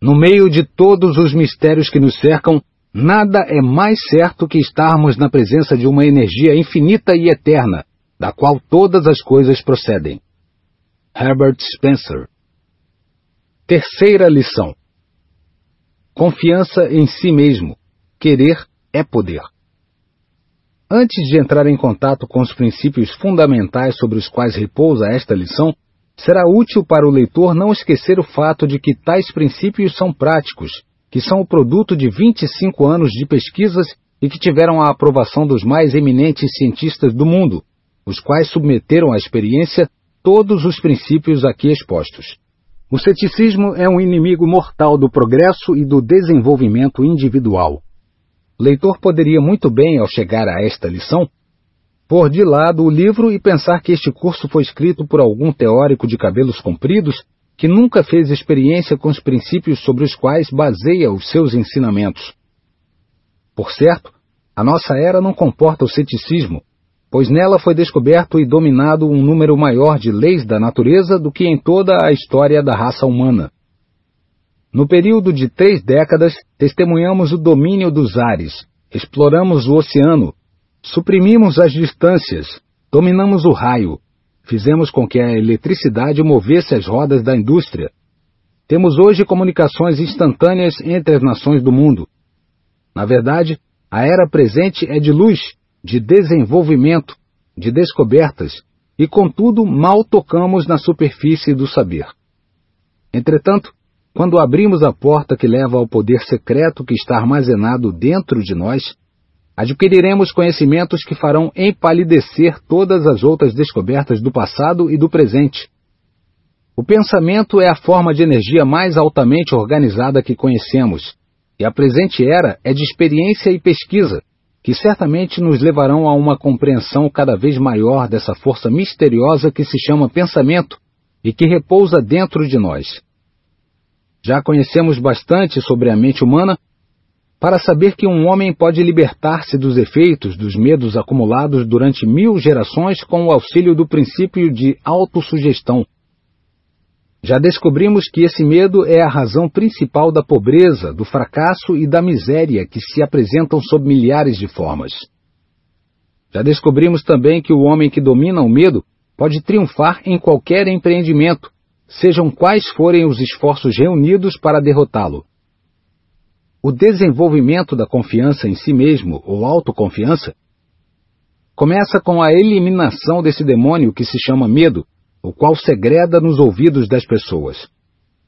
No meio de todos os mistérios que nos cercam, nada é mais certo que estarmos na presença de uma energia infinita e eterna, da qual todas as coisas procedem. Herbert Spencer Terceira lição Confiança em si mesmo. Querer é poder. Antes de entrar em contato com os princípios fundamentais sobre os quais repousa esta lição, será útil para o leitor não esquecer o fato de que tais princípios são práticos, que são o produto de 25 anos de pesquisas e que tiveram a aprovação dos mais eminentes cientistas do mundo, os quais submeteram à experiência todos os princípios aqui expostos. O ceticismo é um inimigo mortal do progresso e do desenvolvimento individual. O leitor poderia muito bem, ao chegar a esta lição, pôr de lado o livro e pensar que este curso foi escrito por algum teórico de cabelos compridos que nunca fez experiência com os princípios sobre os quais baseia os seus ensinamentos. Por certo, a nossa era não comporta o ceticismo, pois nela foi descoberto e dominado um número maior de leis da natureza do que em toda a história da raça humana. No período de três décadas, testemunhamos o domínio dos ares, exploramos o oceano, suprimimos as distâncias, dominamos o raio, fizemos com que a eletricidade movesse as rodas da indústria. Temos hoje comunicações instantâneas entre as nações do mundo. Na verdade, a era presente é de luz, de desenvolvimento, de descobertas, e contudo mal tocamos na superfície do saber. Entretanto, quando abrimos a porta que leva ao poder secreto que está armazenado dentro de nós, adquiriremos conhecimentos que farão empalidecer todas as outras descobertas do passado e do presente. O pensamento é a forma de energia mais altamente organizada que conhecemos, e a presente era é de experiência e pesquisa, que certamente nos levarão a uma compreensão cada vez maior dessa força misteriosa que se chama pensamento e que repousa dentro de nós. Já conhecemos bastante sobre a mente humana para saber que um homem pode libertar-se dos efeitos dos medos acumulados durante mil gerações com o auxílio do princípio de autossugestão já descobrimos que esse medo é a razão principal da pobreza, do fracasso e da miséria que se apresentam sob milhares de formas. Já descobrimos também que o homem que domina o medo pode triunfar em qualquer empreendimento, sejam quais forem os esforços reunidos para derrotá-lo. O desenvolvimento da confiança em si mesmo, ou autoconfiança, começa com a eliminação desse demônio que se chama medo o qual segreda nos ouvidos das pessoas.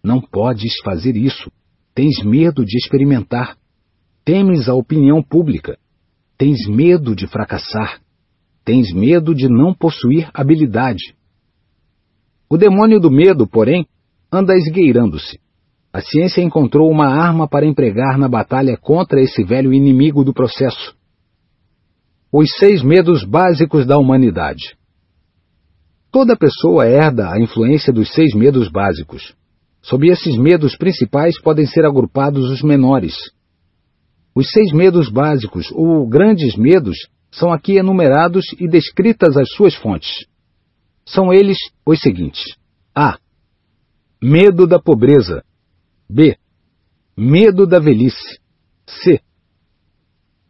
Não podes fazer isso. Tens medo de experimentar. Temes a opinião pública. Tens medo de fracassar. Tens medo de não possuir habilidade. O demônio do medo, porém, anda esgueirando-se. A ciência encontrou uma arma para empregar na batalha contra esse velho inimigo do processo. Os seis medos básicos da humanidade. Toda pessoa herda a influência dos seis medos básicos. Sob esses medos principais podem ser agrupados os menores. Os seis medos básicos, ou grandes medos, são aqui enumerados e descritas as suas fontes. São eles os seguintes: A. Medo da pobreza. B. Medo da velhice. C.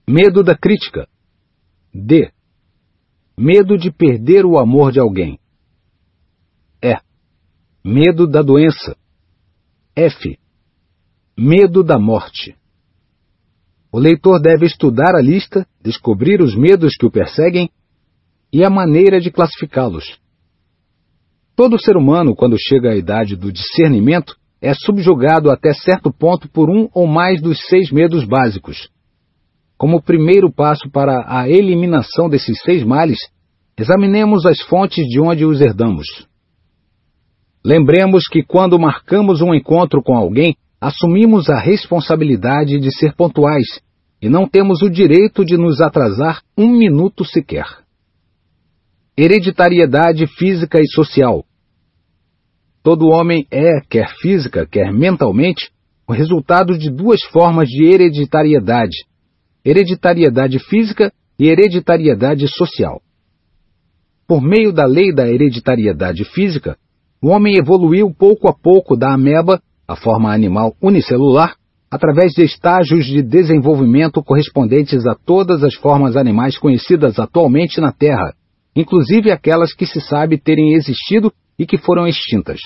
Medo da crítica. D. Medo de perder o amor de alguém. Medo da doença. F. Medo da morte. O leitor deve estudar a lista, descobrir os medos que o perseguem e a maneira de classificá-los. Todo ser humano, quando chega à idade do discernimento, é subjugado até certo ponto por um ou mais dos seis medos básicos. Como primeiro passo para a eliminação desses seis males, examinemos as fontes de onde os herdamos. Lembremos que quando marcamos um encontro com alguém, assumimos a responsabilidade de ser pontuais e não temos o direito de nos atrasar um minuto sequer. Hereditariedade física e social. Todo homem é, quer física, quer mentalmente, o resultado de duas formas de hereditariedade: hereditariedade física e hereditariedade social. Por meio da lei da hereditariedade física, o homem evoluiu pouco a pouco da ameba a forma animal unicelular, através de estágios de desenvolvimento correspondentes a todas as formas animais conhecidas atualmente na Terra, inclusive aquelas que se sabe terem existido e que foram extintas.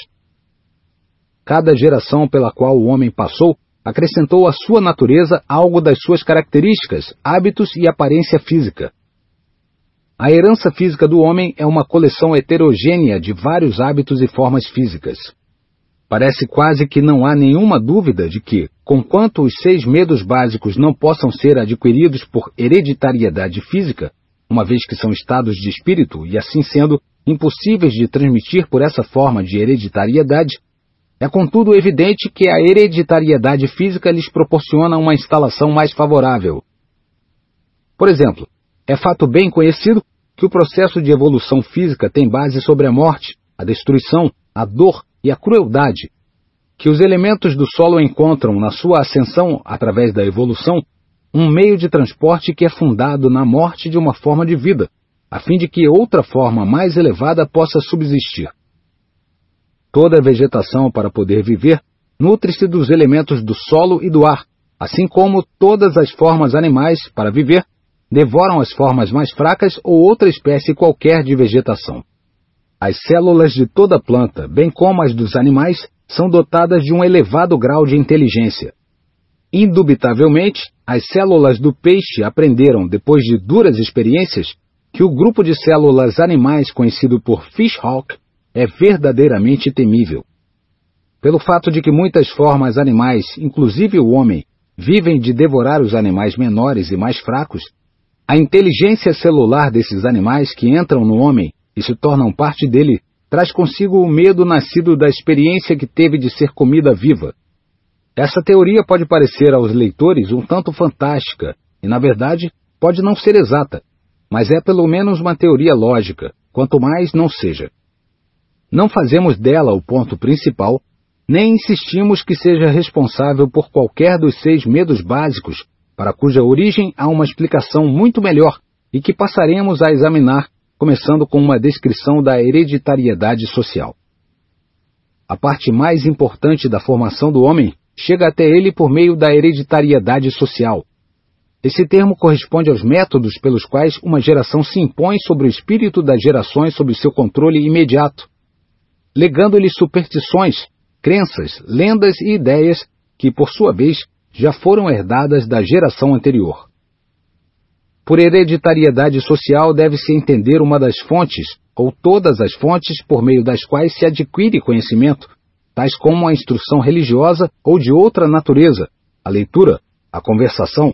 Cada geração pela qual o homem passou acrescentou à sua natureza algo das suas características, hábitos e aparência física. A herança física do homem é uma coleção heterogênea de vários hábitos e formas físicas. Parece quase que não há nenhuma dúvida de que, conquanto os seis medos básicos não possam ser adquiridos por hereditariedade física, uma vez que são estados de espírito e, assim sendo, impossíveis de transmitir por essa forma de hereditariedade, é contudo evidente que a hereditariedade física lhes proporciona uma instalação mais favorável. Por exemplo, é fato bem conhecido que o processo de evolução física tem base sobre a morte, a destruição, a dor e a crueldade, que os elementos do solo encontram na sua ascensão através da evolução um meio de transporte que é fundado na morte de uma forma de vida, a fim de que outra forma mais elevada possa subsistir. Toda vegetação, para poder viver, nutre-se dos elementos do solo e do ar, assim como todas as formas animais, para viver, devoram as formas mais fracas ou outra espécie qualquer de vegetação. As células de toda planta, bem como as dos animais, são dotadas de um elevado grau de inteligência. Indubitavelmente, as células do peixe aprenderam, depois de duras experiências, que o grupo de células animais conhecido por Fishhawk é verdadeiramente temível. Pelo fato de que muitas formas animais, inclusive o homem, vivem de devorar os animais menores e mais fracos, a inteligência celular desses animais que entram no homem e se tornam parte dele traz consigo o medo nascido da experiência que teve de ser comida viva. Essa teoria pode parecer aos leitores um tanto fantástica e, na verdade, pode não ser exata, mas é pelo menos uma teoria lógica, quanto mais não seja. Não fazemos dela o ponto principal, nem insistimos que seja responsável por qualquer dos seis medos básicos, para cuja origem há uma explicação muito melhor e que passaremos a examinar, começando com uma descrição da hereditariedade social. A parte mais importante da formação do homem chega até ele por meio da hereditariedade social. Esse termo corresponde aos métodos pelos quais uma geração se impõe sobre o espírito das gerações sob seu controle imediato, legando-lhe superstições, crenças, lendas e ideias que, por sua vez, já foram herdadas da geração anterior. Por hereditariedade social deve-se entender uma das fontes, ou todas as fontes por meio das quais se adquire conhecimento, tais como a instrução religiosa ou de outra natureza, a leitura, a conversação,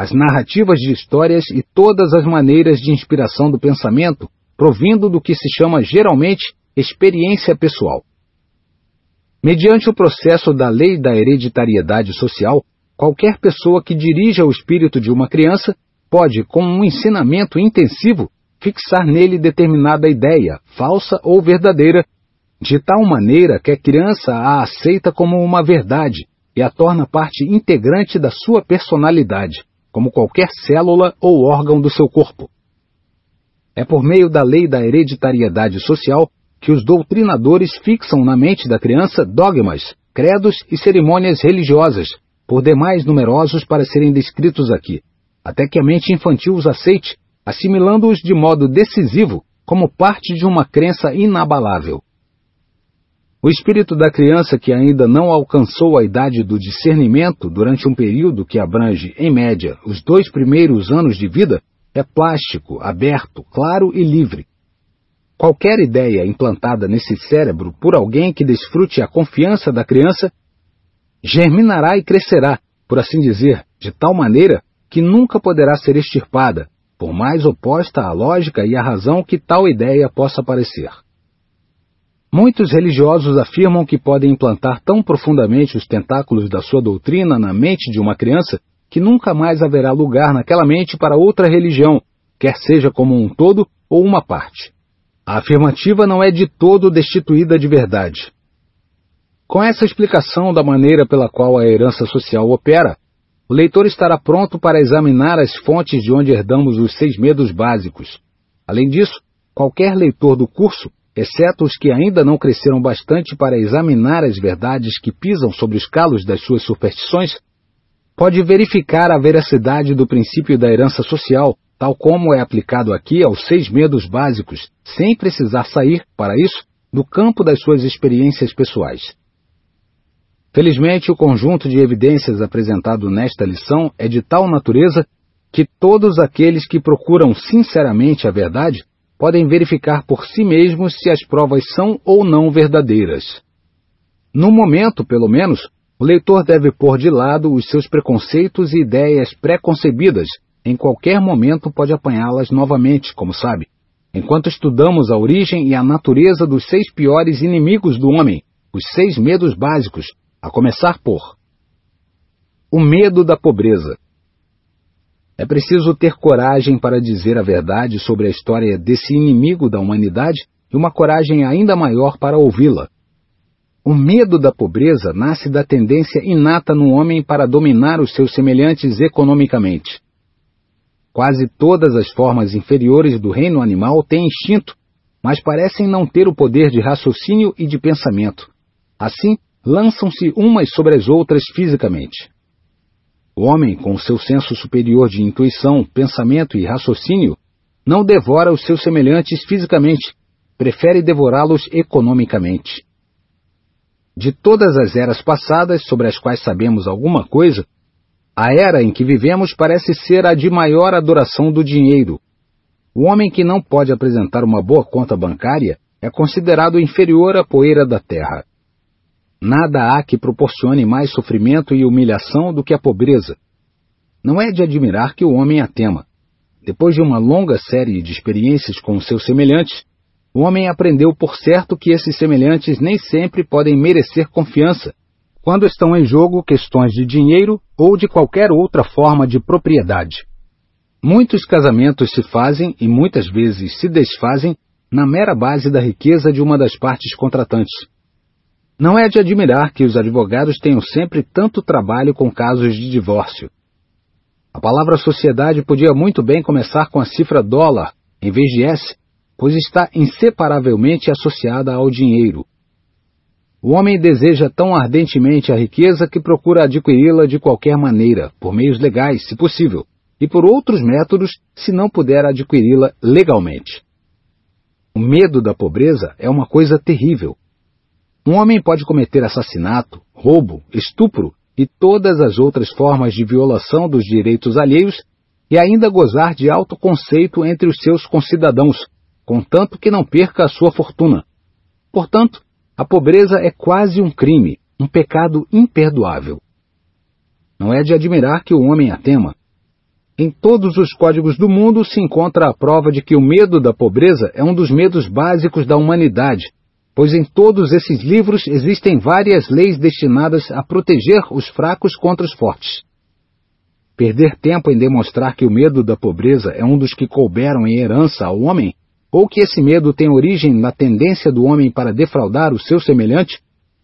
as narrativas de histórias e todas as maneiras de inspiração do pensamento, provindo do que se chama geralmente experiência pessoal. Mediante o processo da lei da hereditariedade social, qualquer pessoa que dirija o espírito de uma criança pode, com um ensinamento intensivo, fixar nele determinada ideia, falsa ou verdadeira, de tal maneira que a criança a aceita como uma verdade e a torna parte integrante da sua personalidade, como qualquer célula ou órgão do seu corpo. É por meio da lei da hereditariedade social que os doutrinadores fixam na mente da criança dogmas, credos e cerimônias religiosas, por demais numerosos para serem descritos aqui, até que a mente infantil os aceite, assimilando-os de modo decisivo como parte de uma crença inabalável. O espírito da criança que ainda não alcançou a idade do discernimento durante um período que abrange, em média, os dois primeiros anos de vida, é plástico, aberto, claro e livre, Qualquer ideia implantada nesse cérebro por alguém que desfrute a confiança da criança germinará e crescerá, por assim dizer, de tal maneira que nunca poderá ser extirpada, por mais oposta à lógica e à razão que tal ideia possa parecer. Muitos religiosos afirmam que podem implantar tão profundamente os tentáculos da sua doutrina na mente de uma criança que nunca mais haverá lugar naquela mente para outra religião, quer seja como um todo ou uma parte. A afirmativa não é de todo destituída de verdade. Com essa explicação da maneira pela qual a herança social opera, o leitor estará pronto para examinar as fontes de onde herdamos os seis medos básicos. Além disso, qualquer leitor do curso exceto os que ainda não cresceram bastante para examinar as verdades que pisam sobre os calos das suas superstições, pode verificar a veracidade do princípio da herança social, tal como é aplicado aqui aos seis medos básicos, sem precisar sair, para isso, do campo das suas experiências pessoais. Felizmente, o conjunto de evidências apresentado nesta lição é de tal natureza que todos aqueles que procuram sinceramente a verdade podem verificar por si mesmos se as provas são ou não verdadeiras. No momento, pelo menos, o leitor deve pôr de lado os seus preconceitos e ideias pré-concebidas. Em qualquer momento pode apanhá-las novamente, como sabe. Enquanto estudamos a origem e a natureza dos seis piores inimigos do homem, os seis medos básicos, a começar por o medo da pobreza. É preciso ter coragem para dizer a verdade sobre a história desse inimigo da humanidade e uma coragem ainda maior para ouvi-la. O medo da pobreza nasce da tendência inata no homem para dominar os seus semelhantes economicamente. Quase todas as formas inferiores do reino animal têm instinto, mas parecem não ter o poder de raciocínio e de pensamento. Assim, lançam-se umas sobre as outras fisicamente. O homem, com seu senso superior de intuição, pensamento e raciocínio, não devora os seus semelhantes fisicamente, prefere devorá-los economicamente. De todas as eras passadas sobre as quais sabemos alguma coisa, a era em que vivemos parece ser a de maior adoração do dinheiro. O homem que não pode apresentar uma boa conta bancária é considerado inferior à poeira da terra. Nada há que proporcione mais sofrimento e humilhação do que a pobreza. Não é de admirar que o homem a tema. Depois de uma longa série de experiências com seus semelhantes, o homem aprendeu por certo que esses semelhantes nem sempre podem merecer confiança quando estão em jogo questões de dinheiro ou de qualquer outra forma de propriedade. Muitos casamentos se fazem e muitas vezes se desfazem na mera base da riqueza de uma das partes contratantes. Não é de admirar que os advogados tenham sempre tanto trabalho com casos de divórcio. A palavra sociedade podia muito bem começar com a cifra dólar, em vez de S, pois está inseparavelmente associada ao dinheiro. O homem deseja tão ardentemente a riqueza que procura adquiri-la de qualquer maneira, por meios legais, se possível, e por outros métodos, se não puder adquiri-la legalmente. O medo da pobreza é uma coisa terrível. Um homem pode cometer assassinato, roubo, estupro e todas as outras formas de violação dos direitos alheios e ainda gozar de alto conceito entre os seus concidadãos, contanto que não perca a sua fortuna. Portanto, a pobreza é quase um crime, um pecado imperdoável. Não é de admirar que o homem a tema. Em todos os códigos do mundo se encontra a prova de que o medo da pobreza é um dos medos básicos da humanidade pois em todos esses livros existem várias leis destinadas a proteger os fracos contra os fortes. Perder tempo em demonstrar que o medo da pobreza é um dos que couberam em herança ao homem, ou que esse medo tem origem na tendência do homem para defraudar o seu semelhante,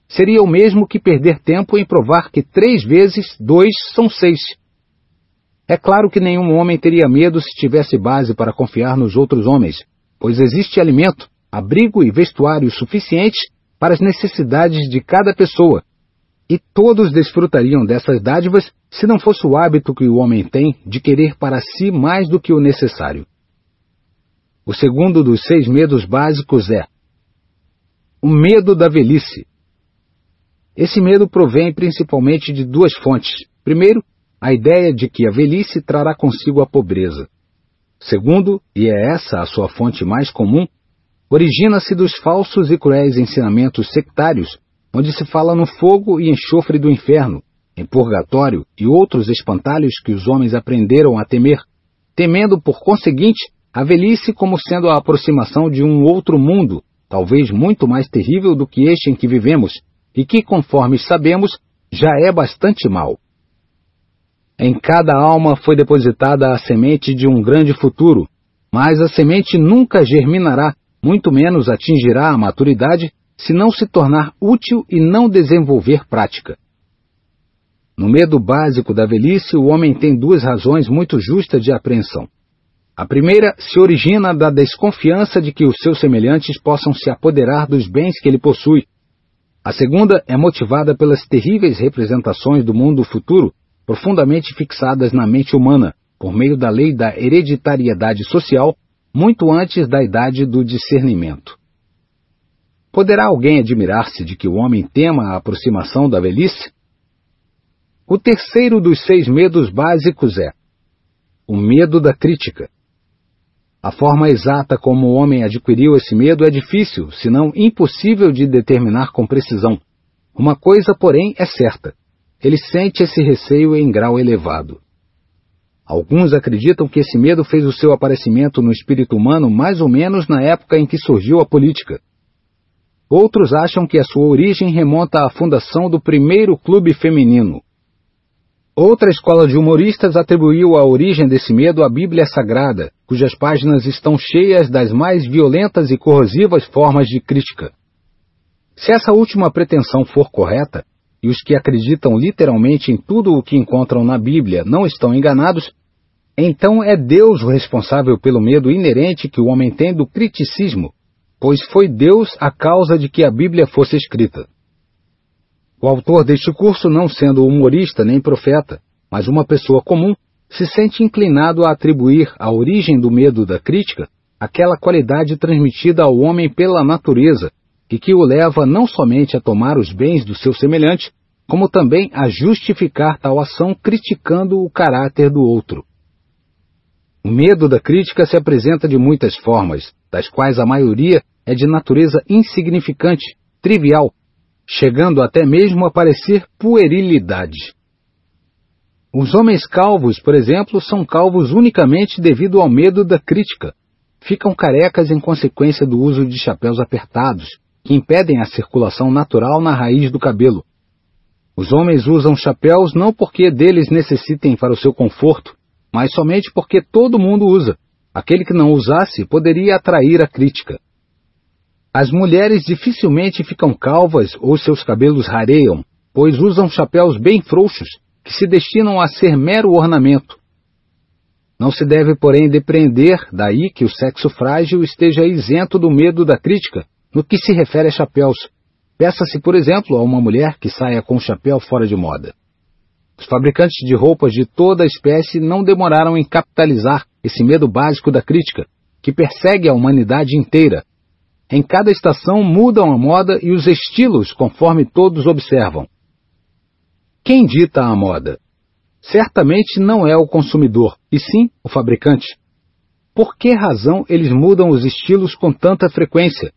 seria o mesmo que perder tempo em provar que três vezes dois são seis. É claro que nenhum homem teria medo se tivesse base para confiar nos outros homens, pois existe alimento, abrigo e vestuário suficientes para as necessidades de cada pessoa, e todos desfrutariam dessas dádivas se não fosse o hábito que o homem tem de querer para si mais do que o necessário. O segundo dos seis medos básicos é o medo da velhice. Esse medo provém principalmente de duas fontes. Primeiro, a ideia de que a velhice trará consigo a pobreza. Segundo, e é essa a sua fonte mais comum, origina-se dos falsos e cruéis ensinamentos sectários, onde se fala no fogo e enxofre do inferno, em purgatório e outros espantalhos que os homens aprenderam a temer, temendo, por conseguinte, a velhice como sendo a aproximação de um outro mundo, talvez muito mais terrível do que este em que vivemos, e que, conforme sabemos, já é bastante mau. Em cada alma foi depositada a semente de um grande futuro, mas a semente nunca germinará muito menos atingirá a maturidade se não se tornar útil e não desenvolver prática. No medo básico da velhice, o homem tem duas razões muito justas de apreensão. A primeira se origina da desconfiança de que os seus semelhantes possam se apoderar dos bens que ele possui. A segunda é motivada pelas terríveis representações do mundo futuro, profundamente fixadas na mente humana, por meio da lei da hereditariedade social, muito antes da idade do discernimento. Poderá alguém admirar-se de que o homem tema a aproximação da velhice? O terceiro dos seis medos básicos é o medo da crítica. A forma exata como o homem adquiriu esse medo é difícil, se não impossível de determinar com precisão. Uma coisa, porém, é certa: ele sente esse receio em grau elevado. Alguns acreditam que esse medo fez o seu aparecimento no espírito humano mais ou menos na época em que surgiu a política. Outros acham que a sua origem remonta à fundação do primeiro clube feminino. Outra escola de humoristas atribuiu a origem desse medo à Bíblia Sagrada, cujas páginas estão cheias das mais violentas e corrosivas formas de crítica. Se essa última pretensão for correta, e os que acreditam literalmente em tudo o que encontram na Bíblia não estão enganados, então é Deus o responsável pelo medo inerente que o homem tem do criticismo, pois foi Deus a causa de que a Bíblia fosse escrita. O autor deste curso, não sendo humorista nem profeta, mas uma pessoa comum, se sente inclinado a atribuir à origem do medo da crítica aquela qualidade transmitida ao homem pela natureza e que o leva não somente a tomar os bens do seu semelhante, como também a justificar tal ação criticando o caráter do outro. O medo da crítica se apresenta de muitas formas, das quais a maioria é de natureza insignificante, trivial, chegando até mesmo a parecer puerilidade. Os homens calvos, por exemplo, são calvos unicamente devido ao medo da crítica. Ficam carecas em consequência do uso de chapéus apertados, que impedem a circulação natural na raiz do cabelo. Os homens usam chapéus não porque deles necessitem para o seu conforto, mas somente porque todo mundo usa. Aquele que não usasse poderia atrair a crítica. As mulheres dificilmente ficam calvas ou seus cabelos rareiam, pois usam chapéus bem frouxos, que se destinam a ser mero ornamento. Não se deve, porém, depreender daí que o sexo frágil esteja isento do medo da crítica no que se refere a chapéus. Peça-se, por exemplo, a uma mulher que saia com um chapéu fora de moda. Os fabricantes de roupas de toda a espécie não demoraram em capitalizar esse medo básico da crítica, que persegue a humanidade inteira. Em cada estação mudam a moda e os estilos conforme todos observam. Quem dita a moda? Certamente não é o consumidor, e sim o fabricante. Por que razão eles mudam os estilos com tanta frequência?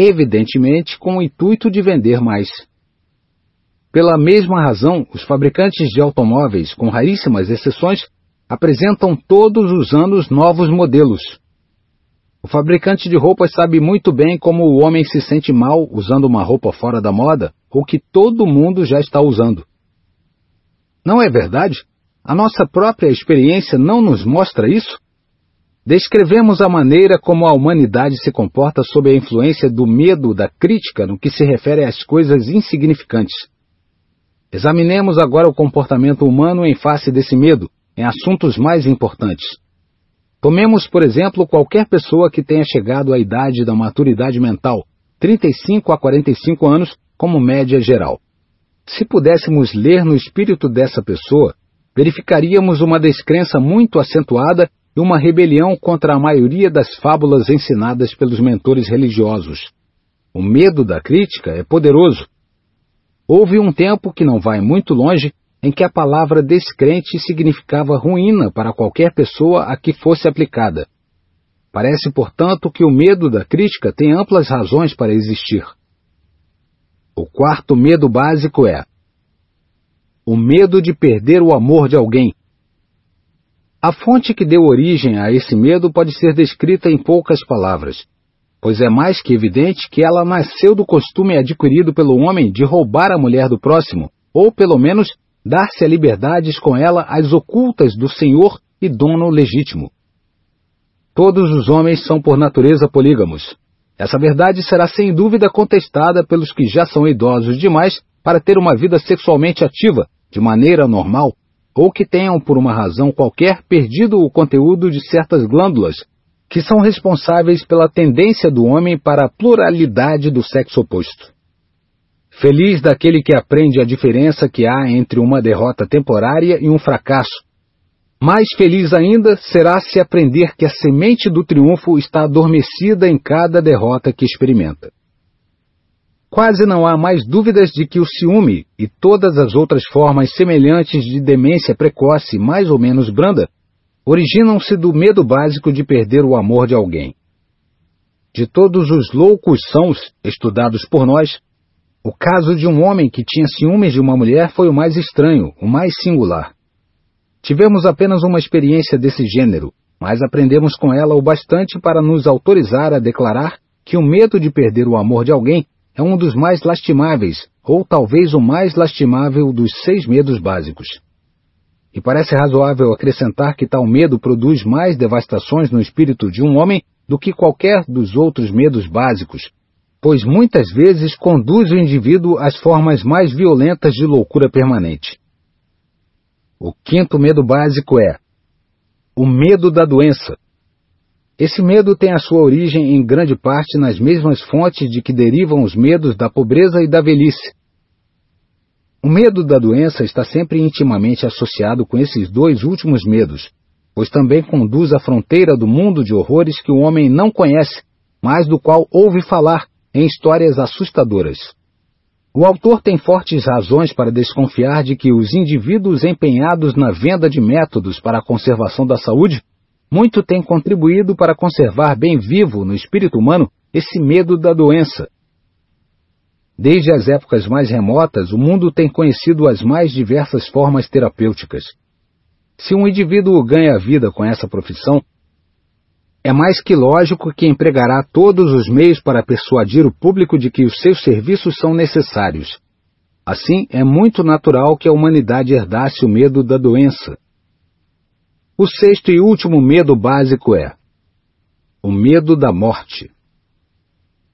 Evidentemente com o intuito de vender mais. Pela mesma razão, os fabricantes de automóveis, com raríssimas exceções, apresentam todos os anos novos modelos. O fabricante de roupas sabe muito bem como o homem se sente mal usando uma roupa fora da moda ou que todo mundo já está usando. Não é verdade? A nossa própria experiência não nos mostra isso? Descrevemos a maneira como a humanidade se comporta sob a influência do medo da crítica no que se refere às coisas insignificantes. Examinemos agora o comportamento humano em face desse medo, em assuntos mais importantes. Tomemos, por exemplo, qualquer pessoa que tenha chegado à idade da maturidade mental, 35 a 45 anos, como média geral. Se pudéssemos ler no espírito dessa pessoa, verificaríamos uma descrença muito acentuada e uma rebelião contra a maioria das fábulas ensinadas pelos mentores religiosos. O medo da crítica é poderoso Houve um tempo que não vai muito longe em que a palavra descrente significava ruína para qualquer pessoa a que fosse aplicada. Parece, portanto, que o medo da crítica tem amplas razões para existir. O quarto medo básico é o medo de perder o amor de alguém. A fonte que deu origem a esse medo pode ser descrita em poucas palavras pois é mais que evidente que ela nasceu do costume adquirido pelo homem de roubar a mulher do próximo, ou pelo menos dar-se a liberdades com ela às ocultas do senhor e dono legítimo. Todos os homens são por natureza polígamos. Essa verdade será sem dúvida contestada pelos que já são idosos demais para ter uma vida sexualmente ativa, de maneira normal, ou que tenham, por uma razão qualquer, perdido o conteúdo de certas glândulas, que são responsáveis pela tendência do homem para a pluralidade do sexo oposto. Feliz daquele que aprende a diferença que há entre uma derrota temporária e um fracasso. Mais feliz ainda será se aprender que a semente do triunfo está adormecida em cada derrota que experimenta. Quase não há mais dúvidas de que o ciúme e todas as outras formas semelhantes de demência precoce mais ou menos branda originam-se do medo básico de perder o amor de alguém. De todos os loucos sãos estudados por nós, o caso de um homem que tinha ciúmes de uma mulher foi o mais estranho, o mais singular. Tivemos apenas uma experiência desse gênero, mas aprendemos com ela o bastante para nos autorizar a declarar que o medo de perder o amor de alguém é um dos mais lastimáveis, ou talvez o mais lastimável dos seis medos básicos. E parece razoável acrescentar que tal medo produz mais devastações no espírito de um homem do que qualquer dos outros medos básicos, pois muitas vezes conduz o indivíduo às formas mais violentas de loucura permanente. O quinto medo básico é o medo da doença. Esse medo tem a sua origem em grande parte nas mesmas fontes de que derivam os medos da pobreza e da velhice. O medo da doença está sempre intimamente associado com esses dois últimos medos, pois também conduz à fronteira do mundo de horrores que o homem não conhece, mas do qual ouve falar em histórias assustadoras. O autor tem fortes razões para desconfiar de que os indivíduos empenhados na venda de métodos para a conservação da saúde muito têm contribuído para conservar bem vivo no espírito humano esse medo da doença. Desde as épocas mais remotas, o mundo tem conhecido as mais diversas formas terapêuticas. Se um indivíduo ganha a vida com essa profissão, é mais que lógico que empregará todos os meios para persuadir o público de que os seus serviços são necessários. Assim, é muito natural que a humanidade herdasse o medo da doença. O sexto e último medo básico é o medo da morte.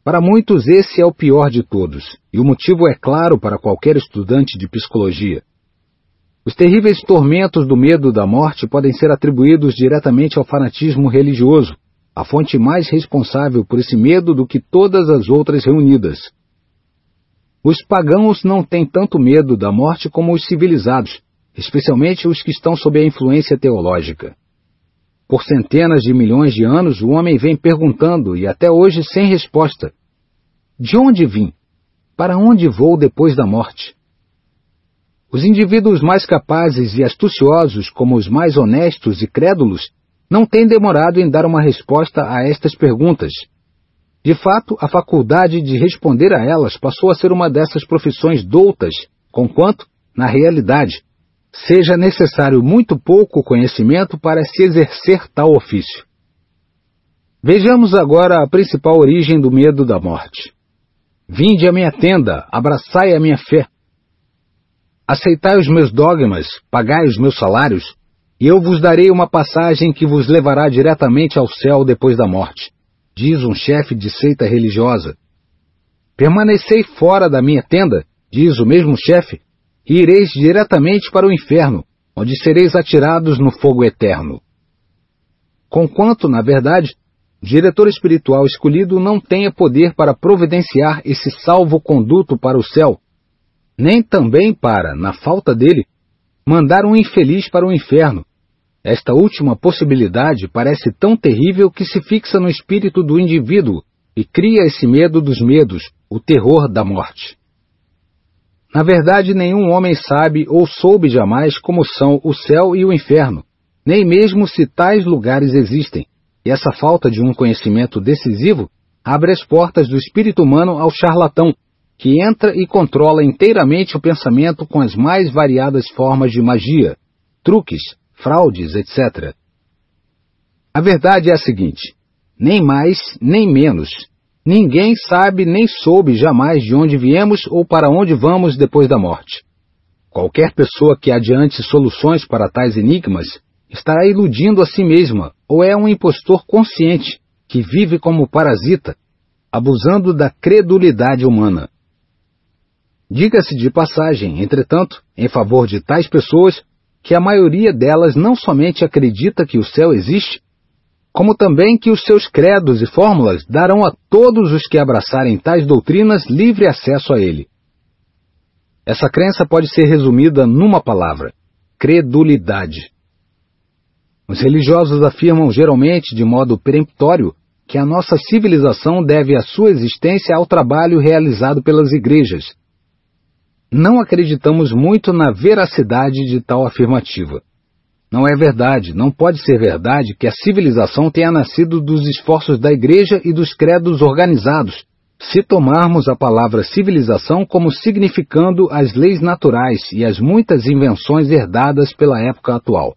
Para muitos, esse é o pior de todos, e o motivo é claro para qualquer estudante de psicologia. Os terríveis tormentos do medo da morte podem ser atribuídos diretamente ao fanatismo religioso, a fonte mais responsável por esse medo do que todas as outras reunidas. Os pagãos não têm tanto medo da morte como os civilizados, especialmente os que estão sob a influência teológica. Por centenas de milhões de anos, o homem vem perguntando, e até hoje sem resposta: De onde vim? Para onde vou depois da morte? Os indivíduos mais capazes e astuciosos, como os mais honestos e crédulos, não têm demorado em dar uma resposta a estas perguntas. De fato, a faculdade de responder a elas passou a ser uma dessas profissões doutas, conquanto, na realidade, seja necessário muito pouco conhecimento para se exercer tal ofício. Vejamos agora a principal origem do medo da morte. Vinde à minha tenda, abraçai a minha fé, Aceitai os meus dogmas, pagai os meus salários, e eu vos darei uma passagem que vos levará diretamente ao céu depois da morte, diz um chefe de seita religiosa. Permanecei fora da minha tenda, diz o mesmo chefe, e ireis diretamente para o inferno, onde sereis atirados no fogo eterno. Conquanto, na verdade, o diretor espiritual escolhido não tenha poder para providenciar esse salvo-conduto para o céu, nem também para, na falta dele, mandar um infeliz para o inferno. Esta última possibilidade parece tão terrível que se fixa no espírito do indivíduo e cria esse medo dos medos, o terror da morte. Na verdade, nenhum homem sabe ou soube jamais como são o céu e o inferno, nem mesmo se tais lugares existem, e essa falta de um conhecimento decisivo abre as portas do espírito humano ao charlatão, que entra e controla inteiramente o pensamento com as mais variadas formas de magia, truques, fraudes, etc. A verdade é a seguinte: nem mais, nem menos. Ninguém sabe nem soube jamais de onde viemos ou para onde vamos depois da morte. Qualquer pessoa que adiante soluções para tais enigmas estará iludindo a si mesma ou é um impostor consciente que vive como parasita, abusando da credulidade humana. Diga-se de passagem, entretanto, em favor de tais pessoas, que a maioria delas não somente acredita que o céu existe, como também que os seus credos e fórmulas darão a todos os que abraçarem tais doutrinas livre acesso a ele. Essa crença pode ser resumida numa palavra: credulidade. Os religiosos afirmam geralmente, de modo peremptório, que a nossa civilização deve a sua existência ao trabalho realizado pelas igrejas. Não acreditamos muito na veracidade de tal afirmativa. Não é verdade, não pode ser verdade que a civilização tenha nascido dos esforços da igreja e dos credos organizados, se tomarmos a palavra civilização como significando as leis naturais e as muitas invenções herdadas pela época atual.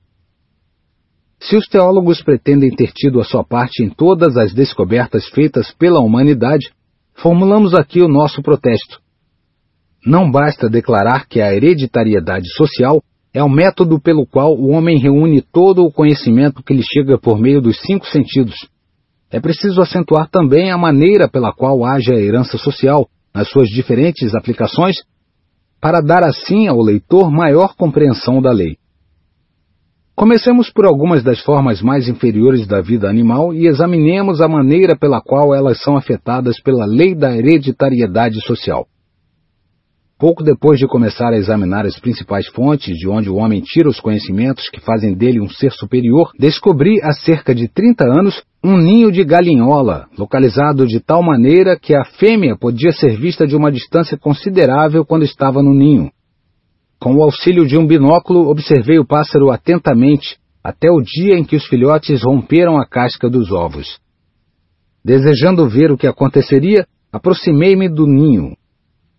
Se os teólogos pretendem ter tido a sua parte em todas as descobertas feitas pela humanidade, formulamos aqui o nosso protesto. Não basta declarar que a hereditariedade social é o método pelo qual o homem reúne todo o conhecimento que lhe chega por meio dos cinco sentidos. É preciso acentuar também a maneira pela qual age a herança social, nas suas diferentes aplicações, para dar assim ao leitor maior compreensão da lei. Comecemos por algumas das formas mais inferiores da vida animal e examinemos a maneira pela qual elas são afetadas pela lei da hereditariedade social. Pouco depois de começar a examinar as principais fontes de onde o homem tira os conhecimentos que fazem dele um ser superior, descobri há cerca de 30 anos um ninho de galinhola, localizado de tal maneira que a fêmea podia ser vista de uma distância considerável quando estava no ninho. Com o auxílio de um binóculo, observei o pássaro atentamente até o dia em que os filhotes romperam a casca dos ovos. Desejando ver o que aconteceria, aproximei-me do ninho.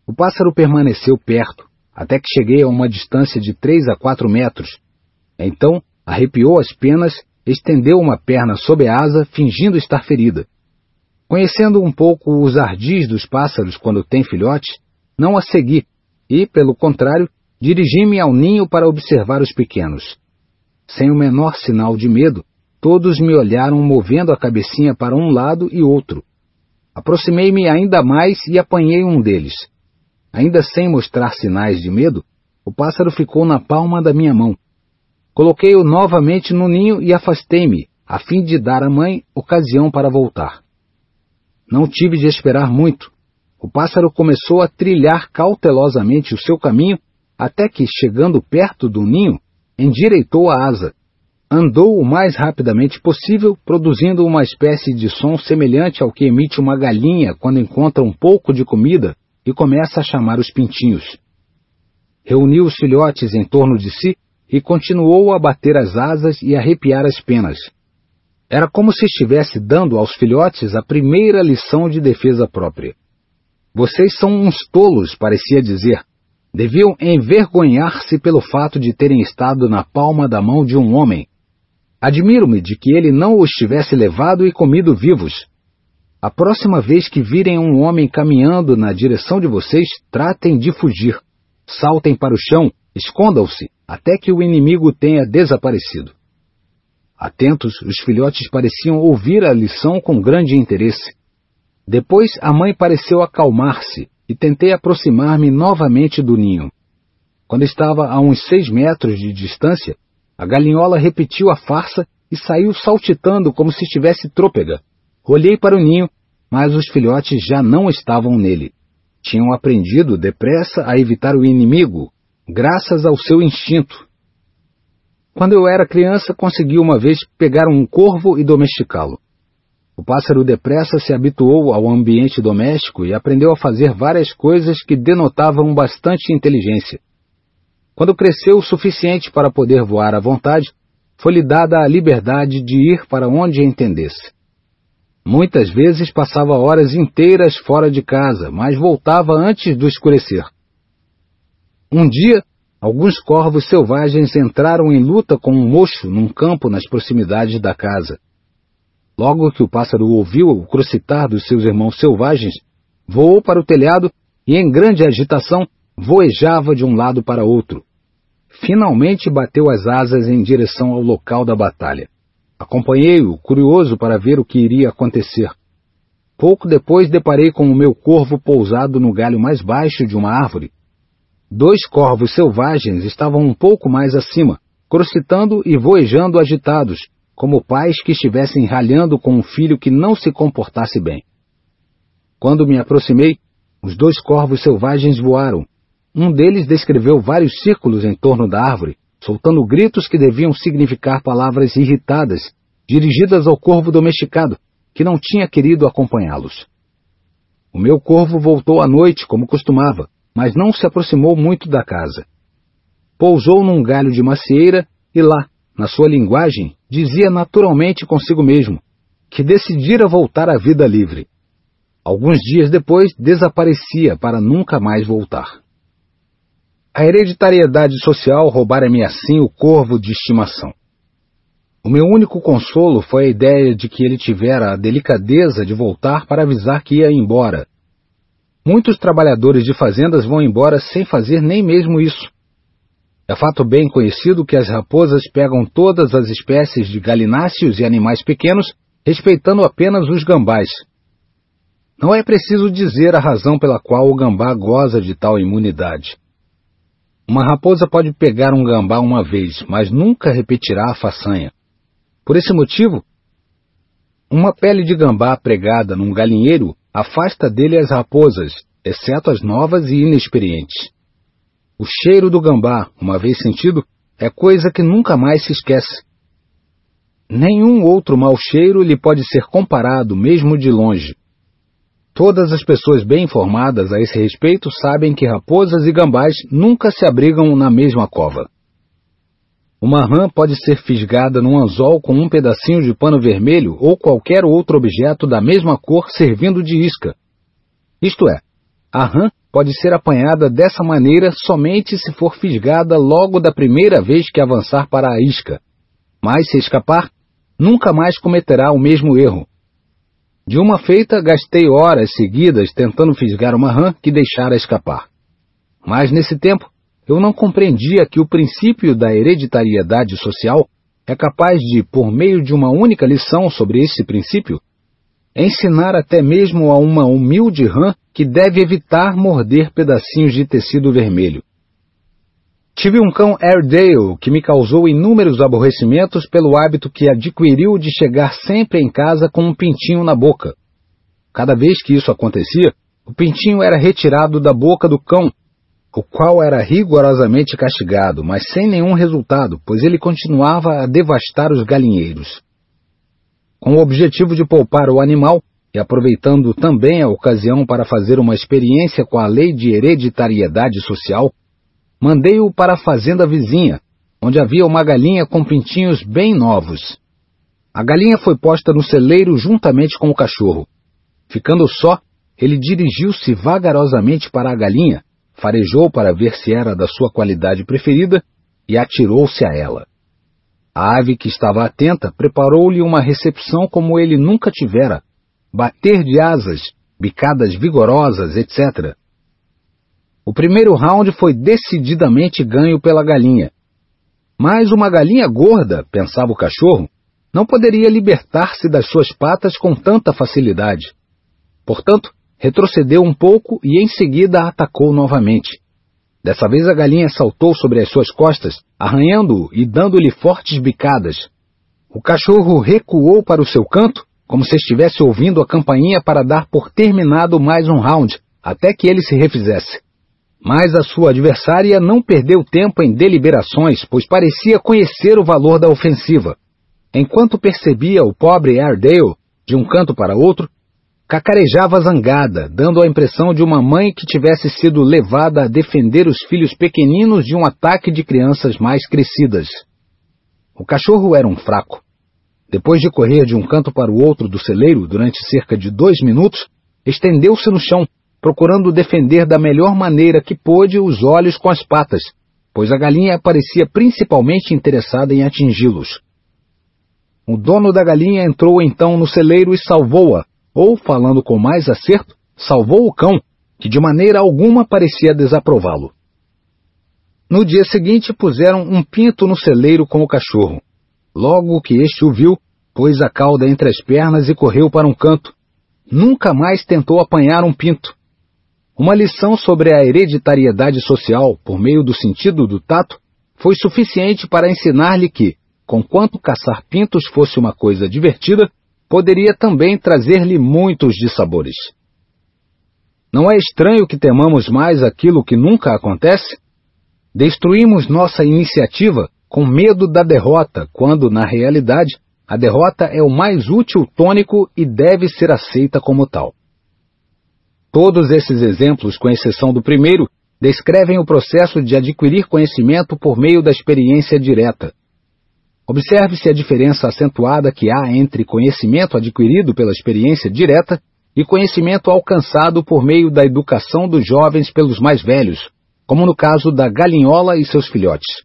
O pássaro permaneceu perto, até que cheguei a uma distância de três a quatro metros. Então, arrepiou as penas, estendeu uma perna sob a asa, fingindo estar ferida. Conhecendo um pouco os ardis dos pássaros quando têm filhotes, não a segui e, pelo contrário, dirigi-me ao ninho para observar os pequenos. Sem o menor sinal de medo, todos me olharam movendo a cabecinha para um lado e outro. Aproximei-me ainda mais e apanhei um deles. Ainda sem mostrar sinais de medo, o pássaro ficou na palma da minha mão. Coloquei-o novamente no ninho e afastei-me, a fim de dar à mãe ocasião para voltar. Não tive de esperar muito. O pássaro começou a trilhar cautelosamente o seu caminho até que, chegando perto do ninho, endireitou a asa. Andou o mais rapidamente possível, produzindo uma espécie de som semelhante ao que emite uma galinha quando encontra um pouco de comida e começa a chamar os pintinhos. Reuniu os filhotes em torno de si e continuou a bater as asas e arrepiar as penas. Era como se estivesse dando aos filhotes a primeira lição de defesa própria. Vocês são uns tolos, parecia dizer, deviam envergonhar-se pelo fato de terem estado na palma da mão de um homem. Admiro-me de que ele não os tivesse levado e comido vivos. A próxima vez que virem um homem caminhando na direção de vocês, tratem de fugir. Saltem para o chão, escondam-se, até que o inimigo tenha desaparecido. Atentos, os filhotes pareciam ouvir a lição com grande interesse. Depois a mãe pareceu acalmar-se e tentei aproximar-me novamente do ninho. Quando estava a uns seis metros de distância, a galinhola repetiu a farsa e saiu saltitando como se estivesse trôpega. Olhei para o ninho, mas os filhotes já não estavam nele. Tinham aprendido depressa a evitar o inimigo, graças ao seu instinto. Quando eu era criança, consegui uma vez pegar um corvo e domesticá-lo. O pássaro depressa se habituou ao ambiente doméstico e aprendeu a fazer várias coisas que denotavam bastante inteligência. Quando cresceu o suficiente para poder voar à vontade, foi-lhe dada a liberdade de ir para onde entendesse. Muitas vezes passava horas inteiras fora de casa, mas voltava antes do escurecer. Um dia, alguns corvos selvagens entraram em luta com um mocho num campo nas proximidades da casa. Logo que o pássaro ouviu o crocitar dos seus irmãos selvagens, voou para o telhado e, em grande agitação, voejava de um lado para outro. Finalmente bateu as asas em direção ao local da batalha. Acompanhei-o, curioso para ver o que iria acontecer. Pouco depois deparei com o meu corvo pousado no galho mais baixo de uma árvore. Dois corvos selvagens estavam um pouco mais acima, crocitando e voejando agitados, como pais que estivessem ralhando com um filho que não se comportasse bem. Quando me aproximei, os dois corvos selvagens voaram. Um deles descreveu vários círculos em torno da árvore, soltando gritos que deviam significar palavras irritadas, dirigidas ao corvo domesticado, que não tinha querido acompanhá-los. O meu corvo voltou à noite, como costumava, mas não se aproximou muito da casa. Pousou num galho de macieira e lá, na sua linguagem, dizia naturalmente consigo mesmo que decidira voltar à vida livre. Alguns dias depois, desaparecia para nunca mais voltar. A hereditariedade social roubara-me assim o corvo de estimação. O meu único consolo foi a ideia de que ele tivera a delicadeza de voltar para avisar que ia embora. Muitos trabalhadores de fazendas vão embora sem fazer nem mesmo isso. É fato bem conhecido que as raposas pegam todas as espécies de galináceos e animais pequenos, respeitando apenas os gambás. Não é preciso dizer a razão pela qual o gambá goza de tal imunidade. Uma raposa pode pegar um gambá uma vez, mas nunca repetirá a façanha. Por esse motivo, uma pele de gambá pregada num galinheiro afasta dele as raposas, exceto as novas e inexperientes. O cheiro do gambá, uma vez sentido, é coisa que nunca mais se esquece. Nenhum outro mau cheiro lhe pode ser comparado, mesmo de longe. Todas as pessoas bem informadas a esse respeito sabem que raposas e gambás nunca se abrigam na mesma cova. Uma rã pode ser fisgada num anzol com um pedacinho de pano vermelho ou qualquer outro objeto da mesma cor servindo de isca. Isto é, a rã pode ser apanhada dessa maneira somente se for fisgada logo da primeira vez que avançar para a isca. Mas se escapar, nunca mais cometerá o mesmo erro. De uma feita, gastei horas seguidas tentando fisgar uma rã que deixara escapar. Mas nesse tempo, eu não compreendia que o princípio da hereditariedade social é capaz de, por meio de uma única lição sobre esse princípio, ensinar até mesmo a uma humilde rã que deve evitar morder pedacinhos de tecido vermelho. Tive um cão Airedale que me causou inúmeros aborrecimentos pelo hábito que adquiriu de chegar sempre em casa com um pintinho na boca. Cada vez que isso acontecia, o pintinho era retirado da boca do cão o qual era rigorosamente castigado, mas sem nenhum resultado, pois ele continuava a devastar os galinheiros. Com o objetivo de poupar o animal, e aproveitando também a ocasião para fazer uma experiência com a lei de hereditariedade social, mandei-o para a fazenda vizinha, onde havia uma galinha com pintinhos bem novos. A galinha foi posta no celeiro juntamente com o cachorro. Ficando só, ele dirigiu-se vagarosamente para a galinha, farejou para ver se era da sua qualidade preferida e atirou-se a ela. A ave que estava atenta preparou-lhe uma recepção como ele nunca tivera, bater de asas, bicadas vigorosas, etc. O primeiro round foi decididamente ganho pela galinha. Mas uma galinha gorda, pensava o cachorro, não poderia libertar-se das suas patas com tanta facilidade. Portanto, retrocedeu um pouco e em seguida atacou novamente. Dessa vez a galinha saltou sobre as suas costas, arranhando-o e dando-lhe fortes bicadas. O cachorro recuou para o seu canto, como se estivesse ouvindo a campainha para dar por terminado mais um round, até que ele se refizesse. Mas a sua adversária não perdeu tempo em deliberações, pois parecia conhecer o valor da ofensiva. Enquanto percebia o pobre Airedale, de um canto para outro, Cacarejava zangada, dando a impressão de uma mãe que tivesse sido levada a defender os filhos pequeninos de um ataque de crianças mais crescidas. O cachorro era um fraco. Depois de correr de um canto para o outro do celeiro durante cerca de dois minutos, estendeu-se no chão, procurando defender da melhor maneira que pôde os olhos com as patas, pois a galinha parecia principalmente interessada em atingi-los. O dono da galinha entrou então no celeiro e salvou-a, ou, falando com mais acerto, salvou o cão, que de maneira alguma parecia desaprová-lo. No dia seguinte puseram um pinto no celeiro com o cachorro. Logo que este o viu, pôs a cauda entre as pernas e correu para um canto. Nunca mais tentou apanhar um pinto. Uma lição sobre a hereditariedade social, por meio do sentido do tato, foi suficiente para ensinar-lhe que, conquanto caçar pintos fosse uma coisa divertida, poderia também trazer-lhe muitos dissabores. Não é estranho que temamos mais aquilo que nunca acontece? Destruímos nossa iniciativa com medo da derrota, quando, na realidade, a derrota é o mais útil tônico e deve ser aceita como tal. Todos esses exemplos, com exceção do primeiro, descrevem o processo de adquirir conhecimento por meio da experiência direta. Observe-se a diferença acentuada que há entre conhecimento adquirido pela experiência direta e conhecimento alcançado por meio da educação dos jovens pelos mais velhos, como no caso da galinhola e seus filhotes.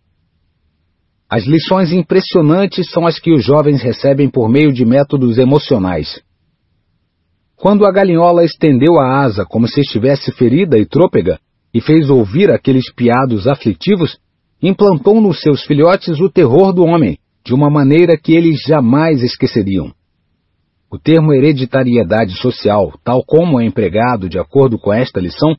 As lições impressionantes são as que os jovens recebem por meio de métodos emocionais. Quando a galinhola estendeu a asa como se estivesse ferida e trôpega, e fez ouvir aqueles piados aflitivos, implantou nos seus filhotes o terror do homem, de uma maneira que eles jamais esqueceriam. O termo hereditariedade social, tal como é empregado de acordo com esta lição,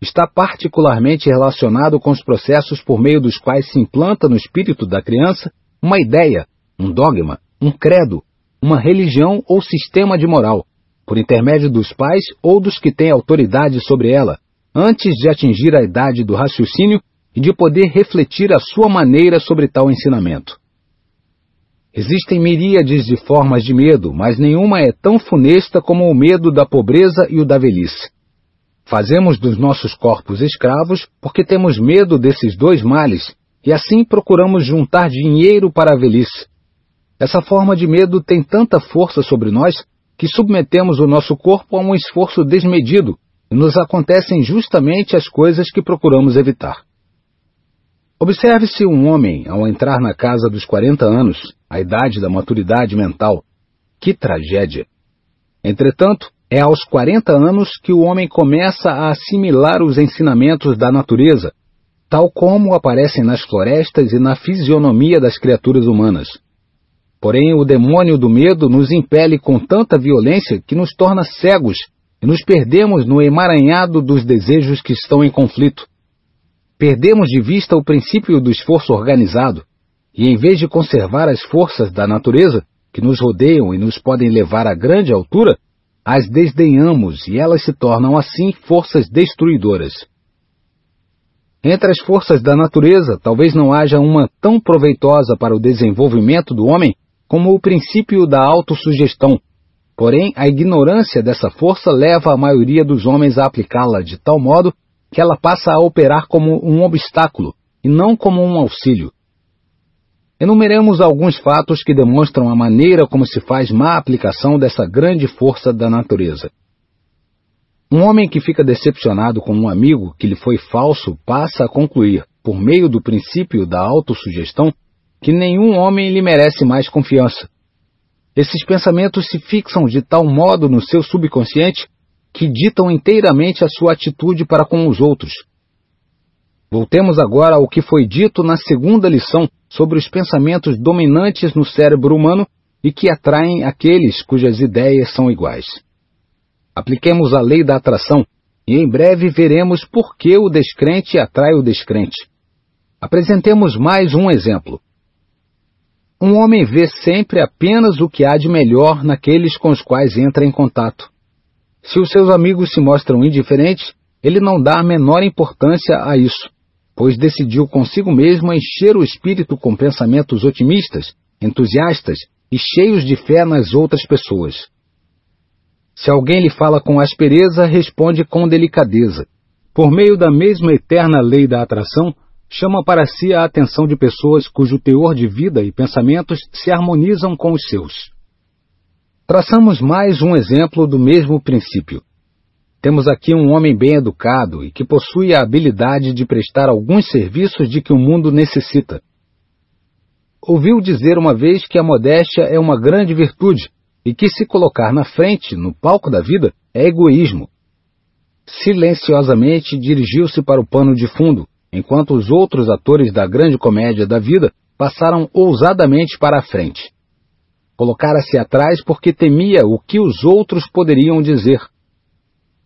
está particularmente relacionado com os processos por meio dos quais se implanta no espírito da criança uma ideia, um dogma, um credo, uma religião ou sistema de moral, por intermédio dos pais ou dos que têm autoridade sobre ela, antes de atingir a idade do raciocínio e de poder refletir a sua maneira sobre tal ensinamento. Existem miríades de formas de medo, mas nenhuma é tão funesta como o medo da pobreza e o da velhice. Fazemos dos nossos corpos escravos porque temos medo desses dois males e assim procuramos juntar dinheiro para a velhice. Essa forma de medo tem tanta força sobre nós que submetemos o nosso corpo a um esforço desmedido e nos acontecem justamente as coisas que procuramos evitar. Observe-se um homem ao entrar na casa dos 40 anos, a idade da maturidade mental. Que tragédia! Entretanto, é aos 40 anos que o homem começa a assimilar os ensinamentos da natureza, tal como aparecem nas florestas e na fisionomia das criaturas humanas. Porém, o demônio do medo nos impele com tanta violência que nos torna cegos e nos perdemos no emaranhado dos desejos que estão em conflito. Perdemos de vista o princípio do esforço organizado, e em vez de conservar as forças da natureza, que nos rodeiam e nos podem levar a grande altura, as desdenhamos e elas se tornam assim forças destruidoras. Entre as forças da natureza, talvez não haja uma tão proveitosa para o desenvolvimento do homem como o princípio da autossugestão. Porém, a ignorância dessa força leva a maioria dos homens a aplicá-la de tal modo que ela passa a operar como um obstáculo e não como um auxílio. Enumeremos alguns fatos que demonstram a maneira como se faz má aplicação dessa grande força da natureza. Um homem que fica decepcionado com um amigo que lhe foi falso passa a concluir, por meio do princípio da autossugestão, que nenhum homem lhe merece mais confiança. Esses pensamentos se fixam de tal modo no seu subconsciente que ditam inteiramente a sua atitude para com os outros. Voltemos agora ao que foi dito na segunda lição sobre os pensamentos dominantes no cérebro humano e que atraem aqueles cujas ideias são iguais. Apliquemos a lei da atração e em breve veremos por que o descrente atrai o descrente. Apresentemos mais um exemplo. Um homem vê sempre apenas o que há de melhor naqueles com os quais entra em contato. Se os seus amigos se mostram indiferentes, ele não dá a menor importância a isso, pois decidiu consigo mesmo encher o espírito com pensamentos otimistas, entusiastas e cheios de fé nas outras pessoas. Se alguém lhe fala com aspereza, responde com delicadeza. Por meio da mesma eterna lei da atração, chama para si a atenção de pessoas cujo teor de vida e pensamentos se harmonizam com os seus. Traçamos mais um exemplo do mesmo princípio. Temos aqui um homem bem educado e que possui a habilidade de prestar alguns serviços de que o mundo necessita. Ouviu dizer uma vez que a modéstia é uma grande virtude e que se colocar na frente, no palco da vida, é egoísmo. Silenciosamente dirigiu-se para o pano de fundo, enquanto os outros atores da grande comédia da vida passaram ousadamente para a frente. Colocara-se atrás porque temia o que os outros poderiam dizer.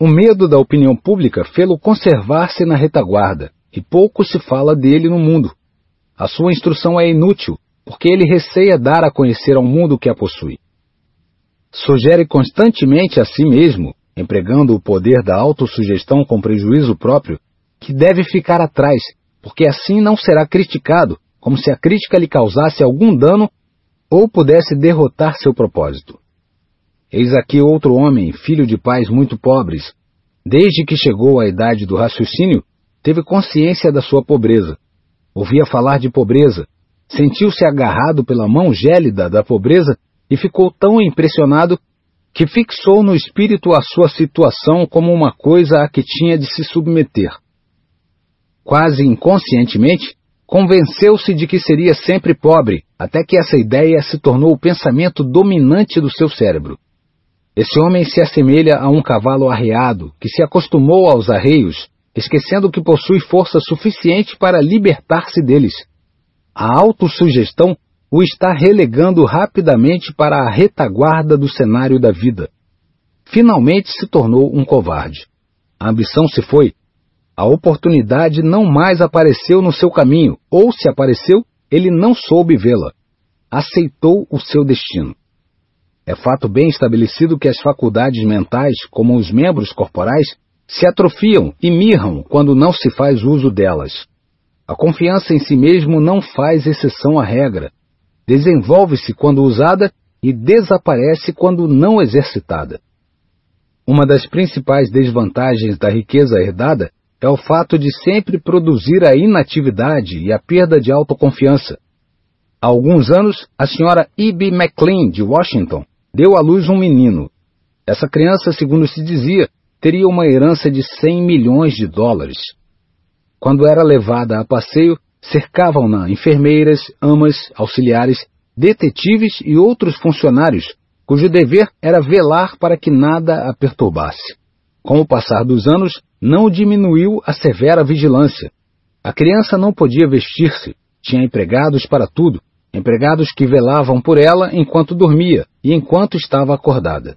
O medo da opinião pública fê-lo conservar-se na retaguarda, e pouco se fala dele no mundo. a sua instrução é inútil, porque ele receia dar a conhecer ao mundo que a possui. Sugere constantemente a si mesmo, empregando o poder da autossugestão com prejuízo próprio, que deve ficar atrás, porque assim não será criticado, como se a crítica lhe causasse algum dano ou pudesse derrotar seu propósito. Eis aqui outro homem, filho de pais muito pobres. Desde que chegou à idade do raciocínio, teve consciência da sua pobreza. Ouvia falar de pobreza, sentiu-se agarrado pela mão gélida da pobreza e ficou tão impressionado que fixou no espírito a sua situação como uma coisa a que tinha de se submeter. Quase inconscientemente, convenceu-se de que seria sempre pobre, até que essa ideia se tornou o pensamento dominante do seu cérebro. Esse homem se assemelha a um cavalo arreado que se acostumou aos arreios, esquecendo que possui força suficiente para libertar-se deles. A autossugestão o está relegando rapidamente para a retaguarda do cenário da vida. Finalmente se tornou um covarde. A ambição se foi. A oportunidade não mais apareceu no seu caminho, ou se apareceu, ele não soube vê-la. Aceitou o seu destino. É fato bem estabelecido que as faculdades mentais, como os membros corporais, se atrofiam e mirram quando não se faz uso delas. A confiança em si mesmo não faz exceção à regra. Desenvolve-se quando usada e desaparece quando não exercitada. Uma das principais desvantagens da riqueza herdada é o fato de sempre produzir a inatividade e a perda de autoconfiança. Há alguns anos, a senhora E.B. McLean, de Washington, deu à luz um menino. Essa criança, segundo se dizia, teria uma herança de 100 milhões de dólares. Quando era levada a passeio, cercavam-na enfermeiras, amas, auxiliares, detetives e outros funcionários, cujo dever era velar para que nada a perturbasse. Com o passar dos anos, não diminuiu a severa vigilância. A criança não podia vestir-se, tinha empregados para tudo, empregados que velavam por ela enquanto dormia e enquanto estava acordada.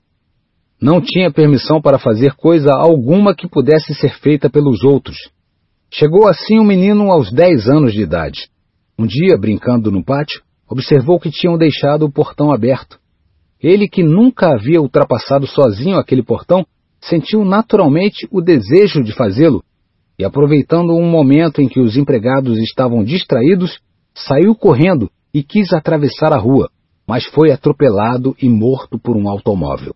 Não tinha permissão para fazer coisa alguma que pudesse ser feita pelos outros. Chegou assim o um menino aos dez anos de idade. Um dia, brincando no pátio, observou que tinham deixado o portão aberto. Ele, que nunca havia ultrapassado sozinho aquele portão, sentiu naturalmente o desejo de fazê-lo e, aproveitando um momento em que os empregados estavam distraídos, saiu correndo e quis atravessar a rua, mas foi atropelado e morto por um automóvel.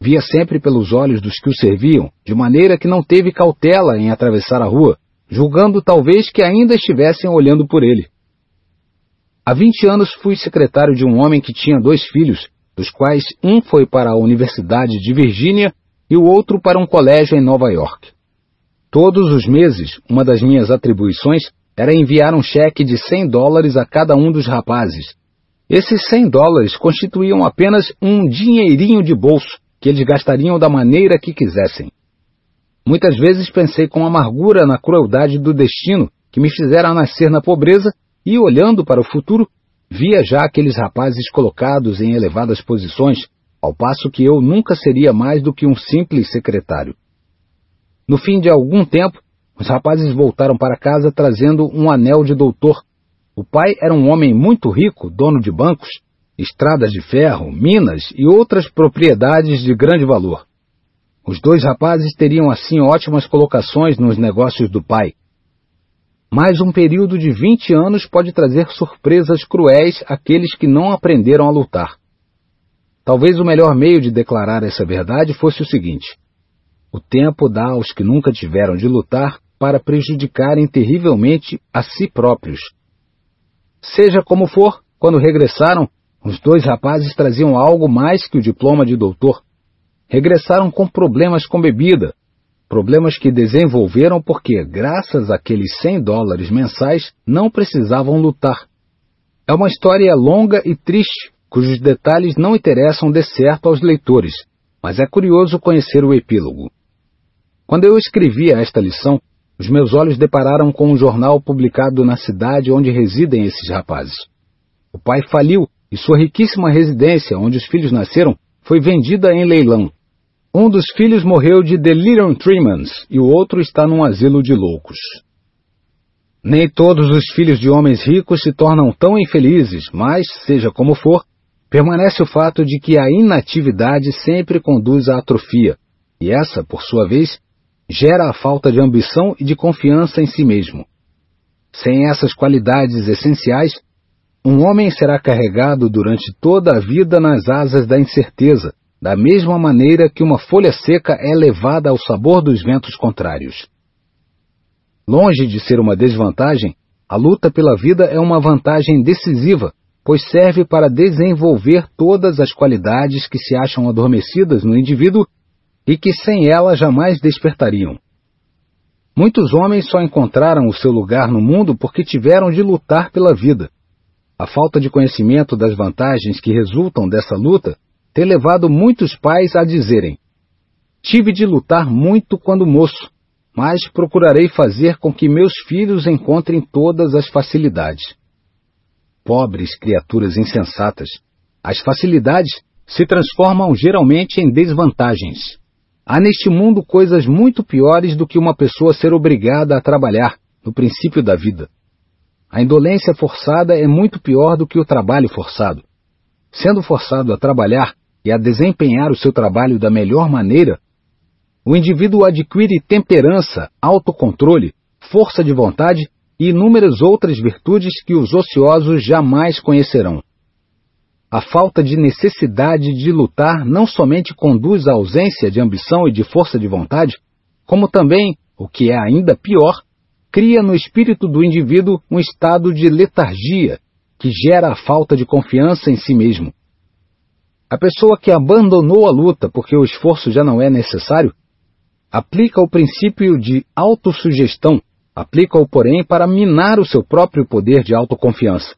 Via sempre pelos olhos dos que o serviam, de maneira que não teve cautela em atravessar a rua, julgando talvez que ainda estivessem olhando por ele. Há vinte anos fui secretário de um homem que tinha dois filhos, dos quais um foi para a Universidade de Virgínia e o outro para um colégio em Nova York. Todos os meses, uma das minhas atribuições era enviar um cheque de 100 dólares a cada um dos rapazes. Esses 100 dólares constituíam apenas um dinheirinho de bolso que eles gastariam da maneira que quisessem. Muitas vezes pensei com amargura na crueldade do destino que me fizera nascer na pobreza e, olhando para o futuro, via já aqueles rapazes colocados em elevadas posições, ao passo que eu nunca seria mais do que um simples secretário. No fim de algum tempo, os rapazes voltaram para casa trazendo um anel de doutor. O pai era um homem muito rico, dono de bancos, estradas de ferro, minas e outras propriedades de grande valor. Os dois rapazes teriam assim ótimas colocações nos negócios do pai. Mas um período de 20 anos pode trazer surpresas cruéis àqueles que não aprenderam a lutar. Talvez o melhor meio de declarar essa verdade fosse o seguinte: o tempo dá aos que nunca tiveram de lutar para prejudicarem terrivelmente a si próprios. Seja como for, quando regressaram, os dois rapazes traziam algo mais que o diploma de doutor. Regressaram com problemas com bebida, problemas que desenvolveram porque, graças àqueles 100 dólares mensais, não precisavam lutar. É uma história longa e triste, cujos detalhes não interessam de certo aos leitores, mas é curioso conhecer o epílogo. Quando eu escrevia esta lição, os meus olhos depararam com um jornal publicado na cidade onde residem esses rapazes. O pai faliu e sua riquíssima residência, onde os filhos nasceram, foi vendida em leilão. Um dos filhos morreu de delirium tremens e o outro está num asilo de loucos. Nem todos os filhos de homens ricos se tornam tão infelizes, mas, seja como for, permanece o fato de que a inatividade sempre conduz à atrofia, e essa, por sua vez, gera a falta de ambição e de confiança em si mesmo. Sem essas qualidades essenciais, um homem será carregado durante toda a vida nas asas da incerteza, da mesma maneira que uma folha seca é levada ao sabor dos ventos contrários. Longe de ser uma desvantagem, a luta pela vida é uma vantagem decisiva, pois serve para desenvolver todas as qualidades que se acham adormecidas no indivíduo e que sem ela jamais despertariam. Muitos homens só encontraram o seu lugar no mundo porque tiveram de lutar pela vida. A falta de conhecimento das vantagens que resultam dessa luta tem levado muitos pais a dizerem: Tive de lutar muito quando moço, mas procurarei fazer com que meus filhos encontrem todas as facilidades. Pobres criaturas insensatas, as facilidades se transformam geralmente em desvantagens. Há neste mundo coisas muito piores do que uma pessoa ser obrigada a trabalhar, no princípio da vida. A indolência forçada é muito pior do que o trabalho forçado. Sendo forçado a trabalhar e a desempenhar o seu trabalho da melhor maneira, o indivíduo adquire temperança, autocontrole, força de vontade e inúmeras outras virtudes que os ociosos jamais conhecerão. A falta de necessidade de lutar não somente conduz à ausência de ambição e de força de vontade, como também, o que é ainda pior, cria no espírito do indivíduo um estado de letargia que gera a falta de confiança em si mesmo. A pessoa que abandonou a luta porque o esforço já não é necessário aplica o princípio de autossugestão, aplica-o, porém, para minar o seu próprio poder de autoconfiança.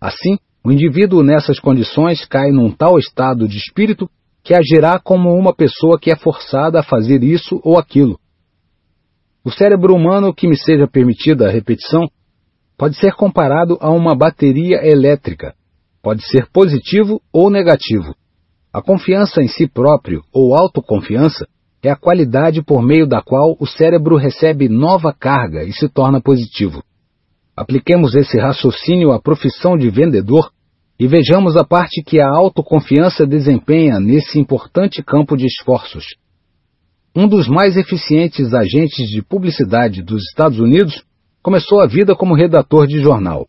Assim, o indivíduo nessas condições cai num tal estado de espírito que agirá como uma pessoa que é forçada a fazer isso ou aquilo. O cérebro humano, que me seja permitida a repetição, pode ser comparado a uma bateria elétrica. Pode ser positivo ou negativo. A confiança em si próprio ou autoconfiança é a qualidade por meio da qual o cérebro recebe nova carga e se torna positivo. Apliquemos esse raciocínio à profissão de vendedor e vejamos a parte que a autoconfiança desempenha nesse importante campo de esforços. Um dos mais eficientes agentes de publicidade dos Estados Unidos começou a vida como redator de jornal.